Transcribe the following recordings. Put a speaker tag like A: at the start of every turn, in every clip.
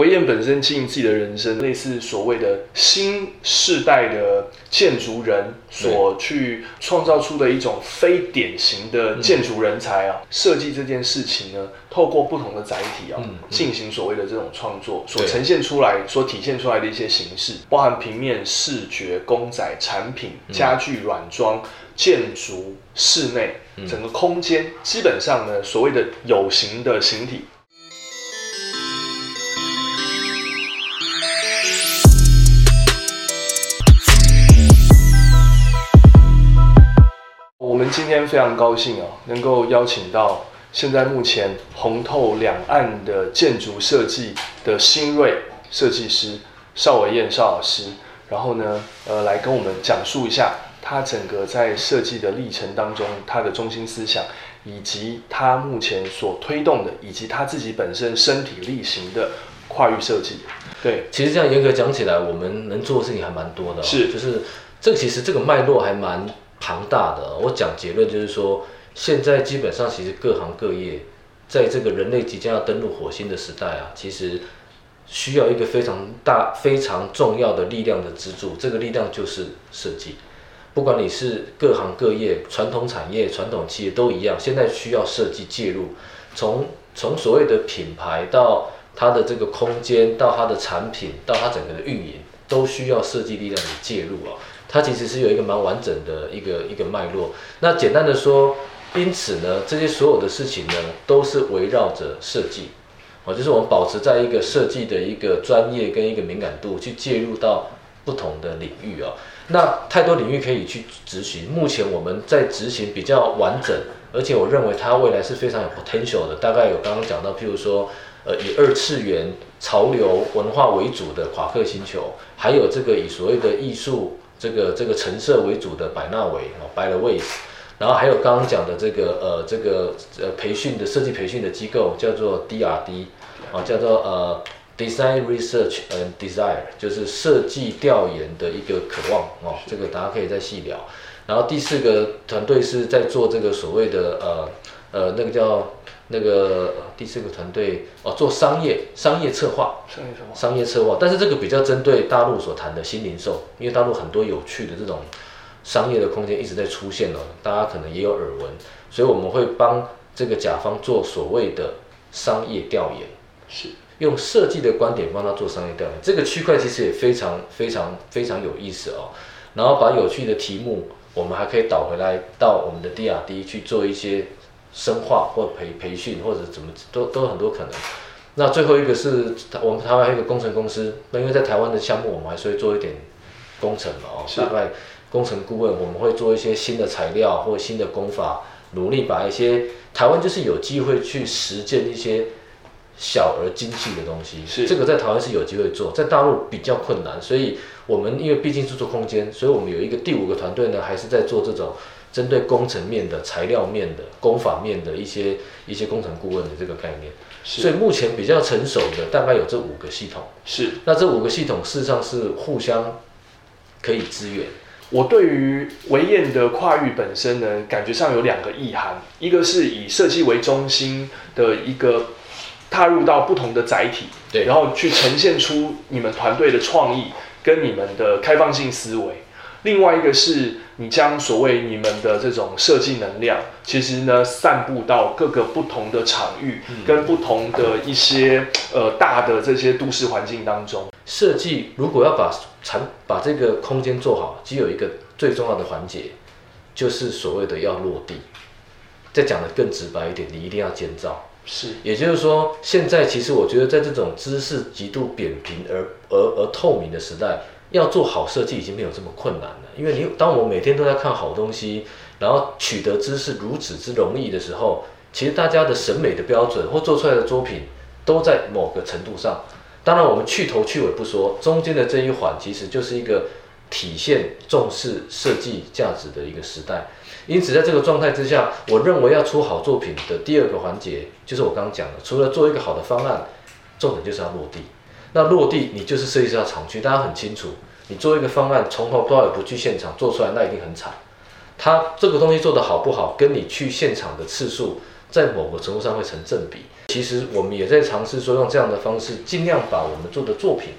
A: 维燕本身经营自己的人生，类似所谓的新世代的建筑人所去创造出的一种非典型的建筑人才啊，设计这件事情呢，透过不同的载体啊，进行所谓的这种创作，所呈现出来、所体现出来的一些形式，包含平面、视觉、公仔、产品、家具、软装、建筑、室内整个空间，基本上呢，所谓的有形的形体。们今天非常高兴啊，能够邀请到现在目前红透两岸的建筑设计的新锐设计师邵伟燕邵老师，然后呢，呃，来跟我们讲述一下他整个在设计的历程当中他的中心思想，以及他目前所推动的，以及他自己本身身体力行的跨域设计。对，
B: 其实这样严格讲起来，我们能做的事情还蛮多的。
A: 是，
B: 就是这个其实这个脉络还蛮。庞大的，我讲结论就是说，现在基本上其实各行各业，在这个人类即将要登陆火星的时代啊，其实需要一个非常大、非常重要的力量的支柱，这个力量就是设计。不管你是各行各业、传统产业、传统企业都一样，现在需要设计介入，从从所谓的品牌到它的这个空间，到它的产品，到它整个的运营，都需要设计力量的介入啊。它其实是有一个蛮完整的一个一个脉络。那简单的说，因此呢，这些所有的事情呢，都是围绕着设计，哦，就是我们保持在一个设计的一个专业跟一个敏感度去介入到不同的领域啊。那太多领域可以去执行。目前我们在执行比较完整，而且我认为它未来是非常有 potential 的。大概有刚刚讲到，譬如说，呃，以二次元潮流文化为主的夸克星球，还有这个以所谓的艺术。这个这个橙色为主的百纳维哦，By the Ways，然后还有刚刚讲的这个呃这个呃培训的设计培训的机构叫做 DRD，啊叫做呃 Design Research and Desire，就是设计调研的一个渴望哦，这个大家可以再细聊。然后第四个团队是在做这个所谓的呃呃那个叫。那个第四个团队哦，做商业商业策划，
A: 商业策划，
B: 商业策划，但是这个比较针对大陆所谈的新零售，因为大陆很多有趣的这种商业的空间一直在出现哦，大家可能也有耳闻，所以我们会帮这个甲方做所谓的商业调研，
A: 是。
B: 用设计的观点帮他做商业调研，这个区块其实也非常非常非常有意思哦，然后把有趣的题目，我们还可以导回来到我们的 DRD 去做一些。深化或培培训或者怎么都都有很多可能。那最后一个是我们台湾还有一个工程公司，那因为在台湾的项目，我们还是会做一点工程嘛哦，大概工程顾问，我们会做一些新的材料或新的工法，努力把一些台湾就是有机会去实践一些小而精细的东西。
A: 是
B: 这个在台湾是有机会做，在大陆比较困难，所以我们因为毕竟是做空间，所以我们有一个第五个团队呢，还是在做这种。针对工程面的、材料面的、工法面的一些一些工程顾问的这个概念，所以目前比较成熟的大概有这五个系统。
A: 是，
B: 那这五个系统事实上是互相可以支援。
A: 我对于维燕的跨域本身呢，感觉上有两个意涵，一个是以设计为中心的一个踏入到不同的载体，
B: 对，
A: 然后去呈现出你们团队的创意跟你们的开放性思维。另外一个是你将所谓你们的这种设计能量，其实呢散布到各个不同的场域，跟不同的一些呃大的这些都市环境当中。
B: 设计如果要把产把这个空间做好，只有一个最重要的环节，就是所谓的要落地。再讲的更直白一点，你一定要建造。
A: 是，
B: 也就是说，现在其实我觉得在这种知识极度扁平而而而透明的时代。要做好设计已经没有这么困难了，因为你当我每天都在看好东西，然后取得知识如此之容易的时候，其实大家的审美的标准或做出来的作品都在某个程度上。当然，我们去头去尾不说，中间的这一环其实就是一个体现重视设计价值的一个时代。因此，在这个状态之下，我认为要出好作品的第二个环节，就是我刚刚讲的，除了做一个好的方案，重点就是要落地。那落地，你就是设计师要厂区，大家很清楚。你做一个方案，从头到尾不去现场做出来，那一定很惨。他这个东西做得好不好，跟你去现场的次数，在某个程度上会成正比。其实我们也在尝试说用这样的方式，尽量把我们做的作品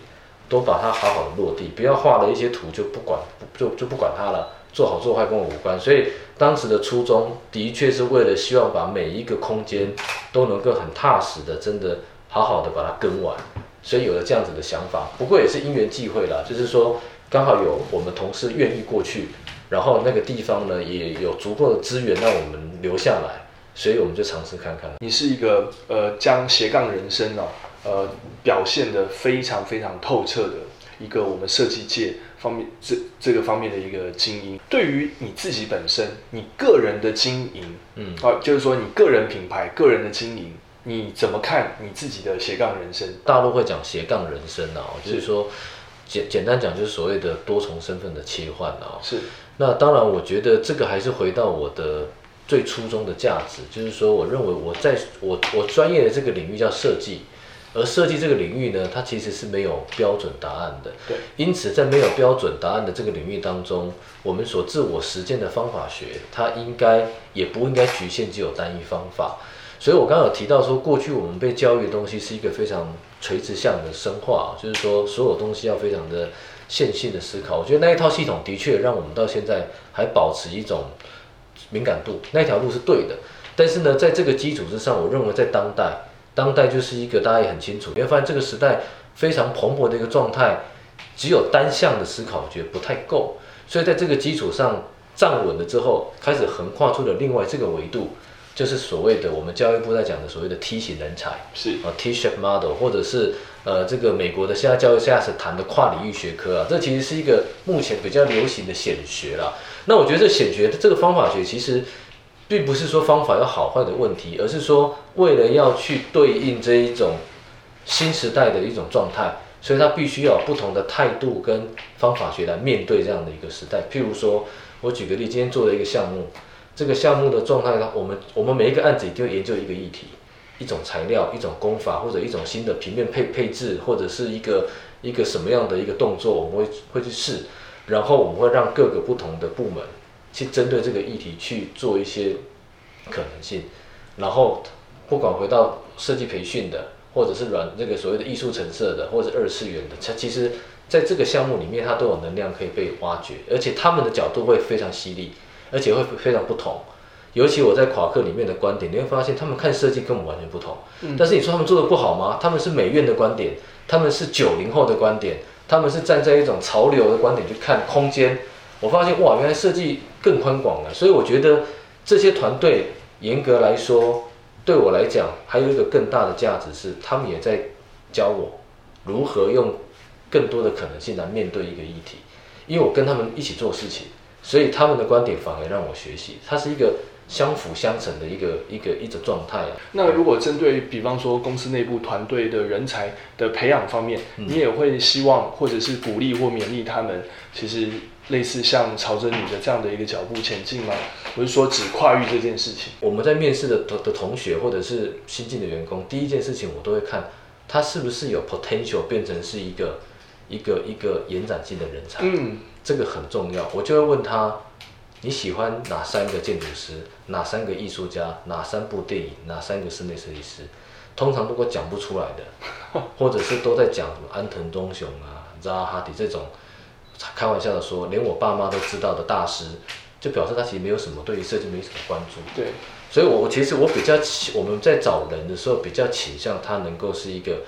B: 都把它好好的落地，不要画了一些图就不管就就不管它了，做好做坏跟我无关。所以当时的初衷的确是为了希望把每一个空间都能够很踏实的，真的好好的把它跟完，所以有了这样子的想法。不过也是因缘际会啦，就是说刚好有我们同事愿意过去，然后那个地方呢也有足够的资源让我们留下来。所以我们就尝试看看。
A: 你是一个呃，将斜杠人生哦，呃，表现的非常非常透彻的一个我们设计界方面这这个方面的一个精英。对于你自己本身，你个人的经营，嗯，啊，就是说你个人品牌、个人的经营，你怎么看你自己的斜杠人生？
B: 大陆会讲斜杠人生啊，就是说简简单讲，就是所谓的多重身份的切换啊。
A: 是。
B: 那当然，我觉得这个还是回到我的。最初衷的价值就是说，我认为我在我我专业的这个领域叫设计，而设计这个领域呢，它其实是没有标准答案的。
A: 对，
B: 因此在没有标准答案的这个领域当中，我们所自我实践的方法学，它应该也不应该局限只有单一方法。所以我刚刚有提到说，过去我们被教育的东西是一个非常垂直向的深化，就是说所有东西要非常的线性的思考。我觉得那一套系统的确让我们到现在还保持一种。敏感度那条路是对的，但是呢，在这个基础之上，我认为在当代，当代就是一个大家也很清楚，你会发现这个时代非常蓬勃的一个状态，只有单向的思考，我觉得不太够，所以在这个基础上站稳了之后，开始横跨出了另外这个维度，就是所谓的我们教育部在讲的所谓的梯形人才，
A: 是。
B: 啊 T-shape model，或者是呃这个美国的现在教育现在是谈的跨领域学科啊，这其实是一个目前比较流行的显学啦。那我觉得这显学的这个方法学其实，并不是说方法有好坏的问题，而是说为了要去对应这一种新时代的一种状态，所以它必须要不同的态度跟方法学来面对这样的一个时代。譬如说，我举个例，今天做的一个项目，这个项目的状态呢，我们我们每一个案子一定会研究一个议题，一种材料，一种工法，或者一种新的平面配配置，或者是一个一个什么样的一个动作，我们会会去试。然后我们会让各个不同的部门去针对这个议题去做一些可能性，然后不管回到设计培训的，或者是软这个所谓的艺术成色的，或者是二次元的，它其实在这个项目里面，它都有能量可以被挖掘，而且他们的角度会非常犀利，而且会非常不同。尤其我在夸克里面的观点，你会发现他们看设计跟我们完全不同。但是你说他们做的不好吗？他们是美院的观点，他们是九零后的观点。他们是站在一种潮流的观点去看空间，我发现哇，原来设计更宽广了。所以我觉得这些团队严格来说，对我来讲还有一个更大的价值是，他们也在教我如何用更多的可能性来面对一个议题。因为我跟他们一起做事情，所以他们的观点反而让我学习。它是一个。相辅相成的一个一个一种状态啊。
A: 那如果针对比方说公司内部团队的人才的培养方面，你也会希望或者是鼓励或勉励他们，其实类似像朝着你的这样的一个脚步前进吗？我是说只跨越这件事情。
B: 我们在面试的的同学或者是新进的员工，第一件事情我都会看他是不是有 potential 变成是一个一个一个延展性的人才。嗯，这个很重要。我就会问他。你喜欢哪三个建筑师？哪三个艺术家？哪三部电影？哪三个室内设计师？通常如果讲不出来的，或者是都在讲什么安藤忠雄啊、扎哈迪这种，开玩笑的说，连我爸妈都知道的大师，就表示他其实没有什么对于设计没什么关注。
A: 对，
B: 所以我其实我比较我们在找人的时候比较倾向他能够是一个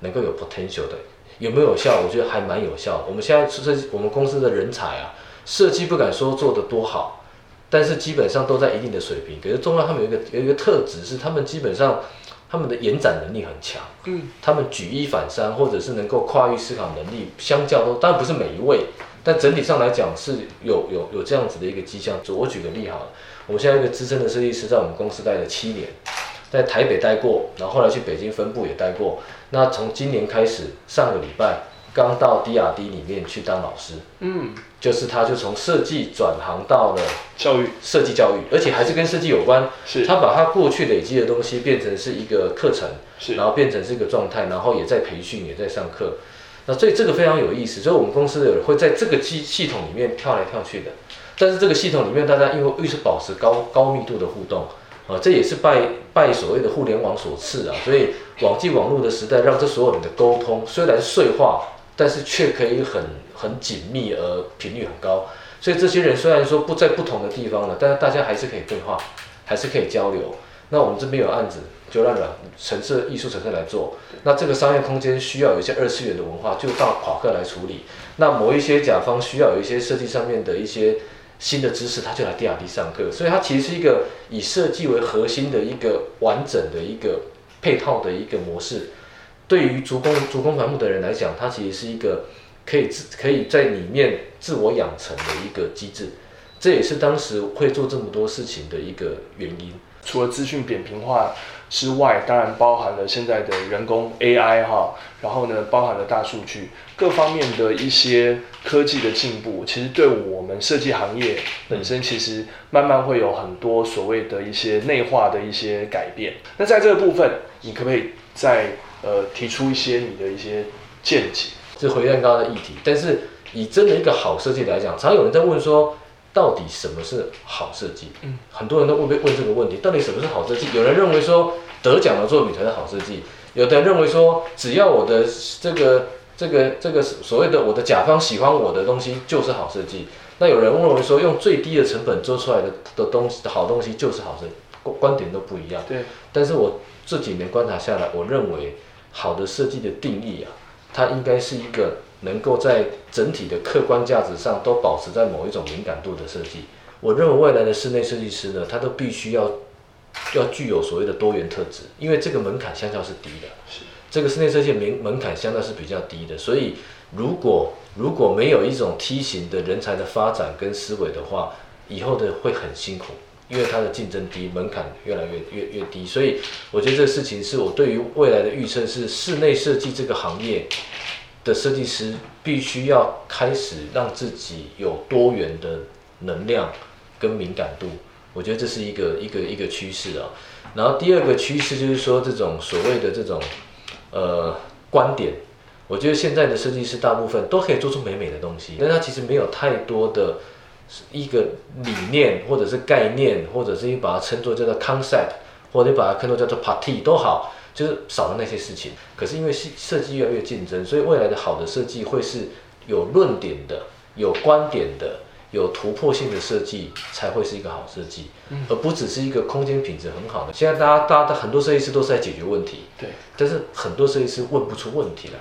B: 能够有 potential 的，有没有效？我觉得还蛮有效。我们现在设计我们公司的人才啊。设计不敢说做的多好，但是基本上都在一定的水平。可是中央他们有一个有一个特质是，他们基本上他们的延展能力很强。嗯，他们举一反三，或者是能够跨域思考能力，相较都当然不是每一位，但整体上来讲是有有有这样子的一个迹象。我举个例好了，我们现在一个资深的设计师在我们公司待了七年，在台北待过，然后后来去北京分部也待过。那从今年开始，上个礼拜。刚到 DRD 里面去当老师，嗯，就是他就从设计转行到了
A: 教育
B: 设计教育，而且还是跟设计有关。
A: 是，
B: 他把他过去累积的东西变成是一个课程，
A: 是，
B: 然后变成是一个状态，然后也在培训，也在上课。那所以这个非常有意思，所以我们公司的人会在这个系系统里面跳来跳去的。但是这个系统里面，大家因为又是保持高高密度的互动，啊，这也是拜拜所谓的互联网所赐啊。所以网际网络的时代，让这所有人的沟通虽然碎化，但是却可以很很紧密而频率很高。所以这些人虽然说不在不同的地方了，但是大家还是可以对话，还是可以交流。那我们这边有案子，就让软城市艺术城市来做。那这个商业空间需要有一些二次元的文化，就到夸克来处理。那某一些甲方需要有一些设计上面的一些新的知识，他就来 D R D 上课。所以它其实是一个以设计为核心的一个完整的一个配套的一个模式。对于足工足工繁木的人来讲，它其实是一个可以自可以在里面自我养成的一个机制。这也是当时会做这么多事情的一个原因。
A: 除了资讯扁平化之外，当然包含了现在的人工 AI 哈，然后呢，包含了大数据各方面的一些科技的进步，其实对我们设计行业本身，其实慢慢会有很多所谓的一些内化的一些改变。那在这个部分，你可不可以再呃提出一些你的一些见解？
B: 这回应刚刚的议题，但是以真的一个好设计来讲，常有人在问说。到底什么是好设计？嗯，很多人都会被问这个问题。到底什么是好设计？有人认为说得奖的作品才是好设计，有的人认为说只要我的这个这个这个所谓的我的甲方喜欢我的东西就是好设计。那有人认为说用最低的成本做出来的的东西好东西就是好设计，观观点都不一样。
A: 对。
B: 但是我这几年观察下来，我认为好的设计的定义啊，它应该是一个。能够在整体的客观价值上都保持在某一种敏感度的设计，我认为未来的室内设计师呢，他都必须要要具有所谓的多元特质，因为这个门槛相较是低的。是这个室内设计门门槛相对是比较低的，所以如果如果没有一种梯形的人才的发展跟思维的话，以后的会很辛苦，因为它的竞争低，门槛越来越越越低。所以我觉得这个事情是我对于未来的预测是室内设计这个行业。的设计师必须要开始让自己有多元的能量跟敏感度，我觉得这是一个一个一个趋势啊。然后第二个趋势就是说，这种所谓的这种呃观点，我觉得现在的设计师大部分都可以做出美美的东西，但他其实没有太多的一个理念或者是概念，或者是你把它称作叫做 concept，或者你把它称作叫做 party 都好。就是少了那些事情，可是因为设设计越来越竞争，所以未来的好的设计会是有论点的、有观点的、有突破性的设计才会是一个好设计，而不只是一个空间品质很好的。现在大家大家的很多设计师都是在解决问题，
A: 对，
B: 但是很多设计师问不出问题来，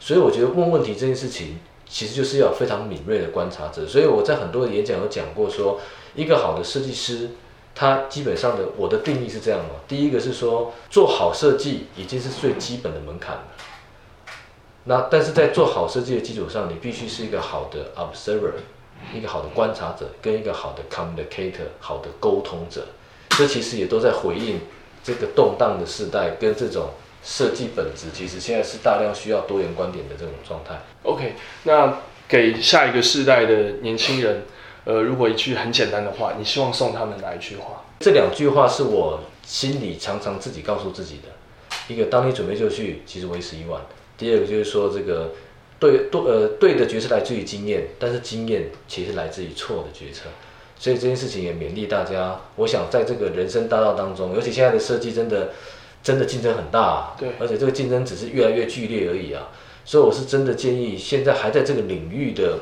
B: 所以我觉得问问题这件事情其实就是要非常敏锐的观察者。所以我在很多的演讲有讲过，说一个好的设计师。他基本上的我的定义是这样的：第一个是说做好设计已经是最基本的门槛了。那但是在做好设计的基础上，你必须是一个好的 observer，一个好的观察者，跟一个好的 communicator，好的沟通者。这其实也都在回应这个动荡的时代跟这种设计本质，其实现在是大量需要多元观点的这种状态。
A: OK，那给下一个世代的年轻人。呃，如果一句很简单的话，你希望送他们哪一句话？
B: 这两句话是我心里常常自己告诉自己的。一个，当你准备就绪，其实为时已晚。第二个就是说，这个对对呃对的决策来自于经验，但是经验其实来自于错的决策。所以这件事情也勉励大家。我想在这个人生大道当中，尤其现在的设计真的真的竞争很大，
A: 对，
B: 而且这个竞争只是越来越剧烈而已啊。所以我是真的建议，现在还在这个领域的。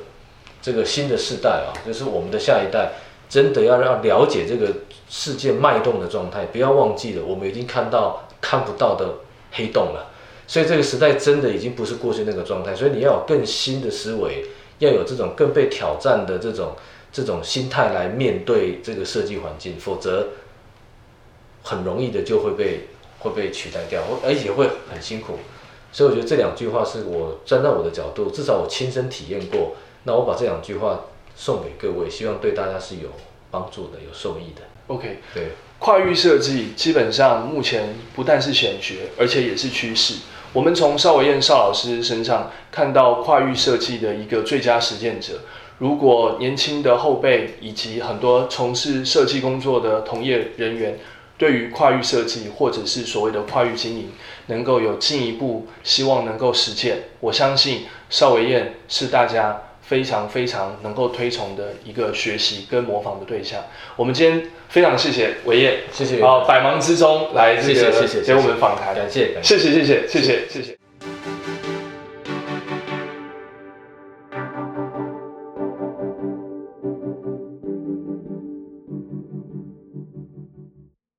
B: 这个新的世代啊，就是我们的下一代，真的要让了解这个世界脉动的状态，不要忘记了，我们已经看到看不到的黑洞了。所以这个时代真的已经不是过去那个状态，所以你要有更新的思维，要有这种更被挑战的这种这种心态来面对这个设计环境，否则很容易的就会被会被取代掉，而且会很辛苦。所以我觉得这两句话是我站在我的角度，至少我亲身体验过。那我把这两句话送给各位，希望对大家是有帮助的、有受益的。
A: OK，
B: 对，
A: 跨域设计基本上目前不但是显学，而且也是趋势。我们从邵伟燕邵老师身上看到跨域设计的一个最佳实践者。如果年轻的后辈以及很多从事设计工作的同业人员，对于跨域设计或者是所谓的跨域经营能够有进一步希望能够实践我相信邵维燕是大家非常非常能够推崇的一个学习跟模仿的对象。我们今天非常谢谢伟燕
B: 谢谢。
A: 好百忙之中来这个给我们访谈。
B: 感谢感
A: 谢谢谢谢谢谢谢谢。